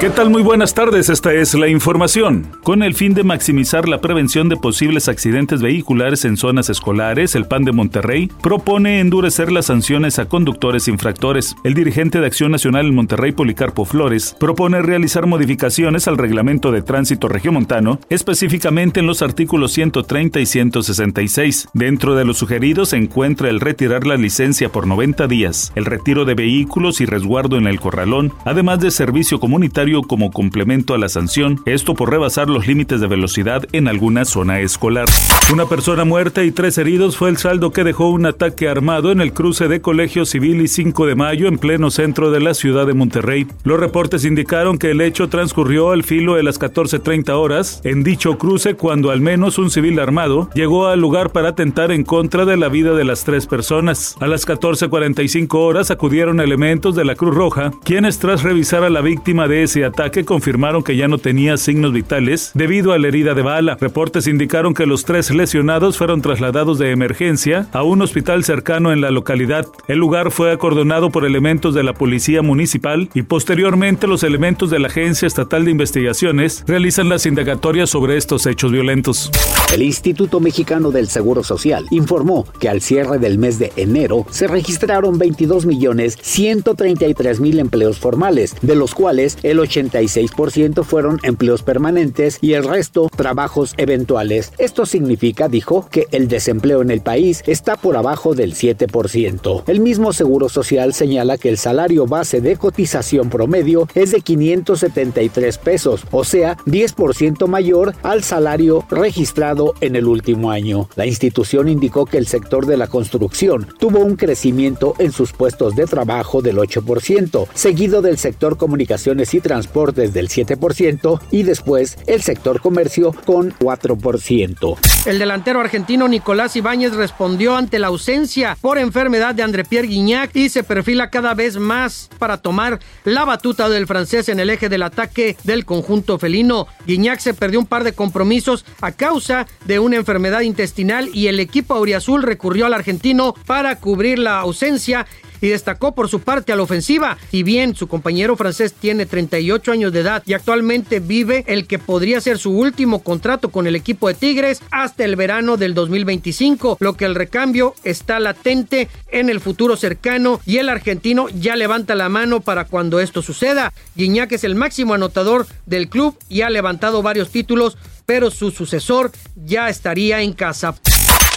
¿Qué tal? Muy buenas tardes, esta es la información. Con el fin de maximizar la prevención de posibles accidentes vehiculares en zonas escolares, el PAN de Monterrey propone endurecer las sanciones a conductores infractores. El dirigente de Acción Nacional en Monterrey, Policarpo Flores, propone realizar modificaciones al reglamento de tránsito regiomontano, específicamente en los artículos 130 y 166. Dentro de los sugeridos se encuentra el retirar la licencia por 90 días, el retiro de vehículos y resguardo en el corralón, además de servicio comunitario como complemento a la sanción, esto por rebasar los límites de velocidad en alguna zona escolar. Una persona muerta y tres heridos fue el saldo que dejó un ataque armado en el cruce de Colegio Civil y 5 de Mayo en pleno centro de la ciudad de Monterrey. Los reportes indicaron que el hecho transcurrió al filo de las 14.30 horas en dicho cruce cuando al menos un civil armado llegó al lugar para atentar en contra de la vida de las tres personas. A las 14.45 horas acudieron elementos de la Cruz Roja, quienes tras revisar a la víctima de ese ataque confirmaron que ya no tenía signos vitales debido a la herida de bala. Reportes indicaron que los tres lesionados fueron trasladados de emergencia a un hospital cercano en la localidad. El lugar fue acordonado por elementos de la Policía Municipal y posteriormente los elementos de la Agencia Estatal de Investigaciones realizan las indagatorias sobre estos hechos violentos. El Instituto Mexicano del Seguro Social informó que al cierre del mes de enero se registraron 22 millones 133 mil empleos formales, de los cuales el 86% fueron empleos permanentes y el resto trabajos eventuales. Esto significa, dijo, que el desempleo en el país está por abajo del 7%. El mismo Seguro Social señala que el salario base de cotización promedio es de 573 pesos, o sea, 10% mayor al salario registrado en el último año. La institución indicó que el sector de la construcción tuvo un crecimiento en sus puestos de trabajo del 8%, seguido del sector comunicaciones y transportes del 7% y después el sector comercio con 4%. El delantero argentino Nicolás Ibáñez respondió ante la ausencia por enfermedad de André Pierre Guignac y se perfila cada vez más para tomar la batuta del francés en el eje del ataque del conjunto felino. Guignac se perdió un par de compromisos a causa de una enfermedad intestinal y el equipo auriazul recurrió al argentino para cubrir la ausencia y destacó por su parte a la ofensiva. Y bien, su compañero francés tiene 38 años de edad y actualmente vive el que podría ser su último contrato con el equipo de Tigres hasta el verano del 2025, lo que el recambio está latente en el futuro cercano y el argentino ya levanta la mano para cuando esto suceda. Guiñac es el máximo anotador del club y ha levantado varios títulos, pero su sucesor ya estaría en casa.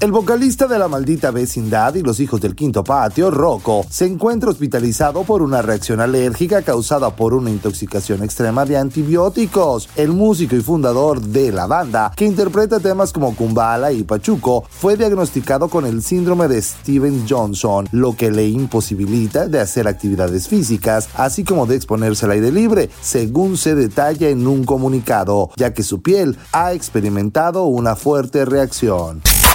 El vocalista de la maldita vecindad y los hijos del quinto patio, Rocco, se encuentra hospitalizado por una reacción alérgica causada por una intoxicación extrema de antibióticos. El músico y fundador de la banda, que interpreta temas como Kumbala y Pachuco, fue diagnosticado con el síndrome de Steven Johnson, lo que le imposibilita de hacer actividades físicas, así como de exponerse al aire libre, según se detalla en un comunicado, ya que su piel ha experimentado una fuerte reacción.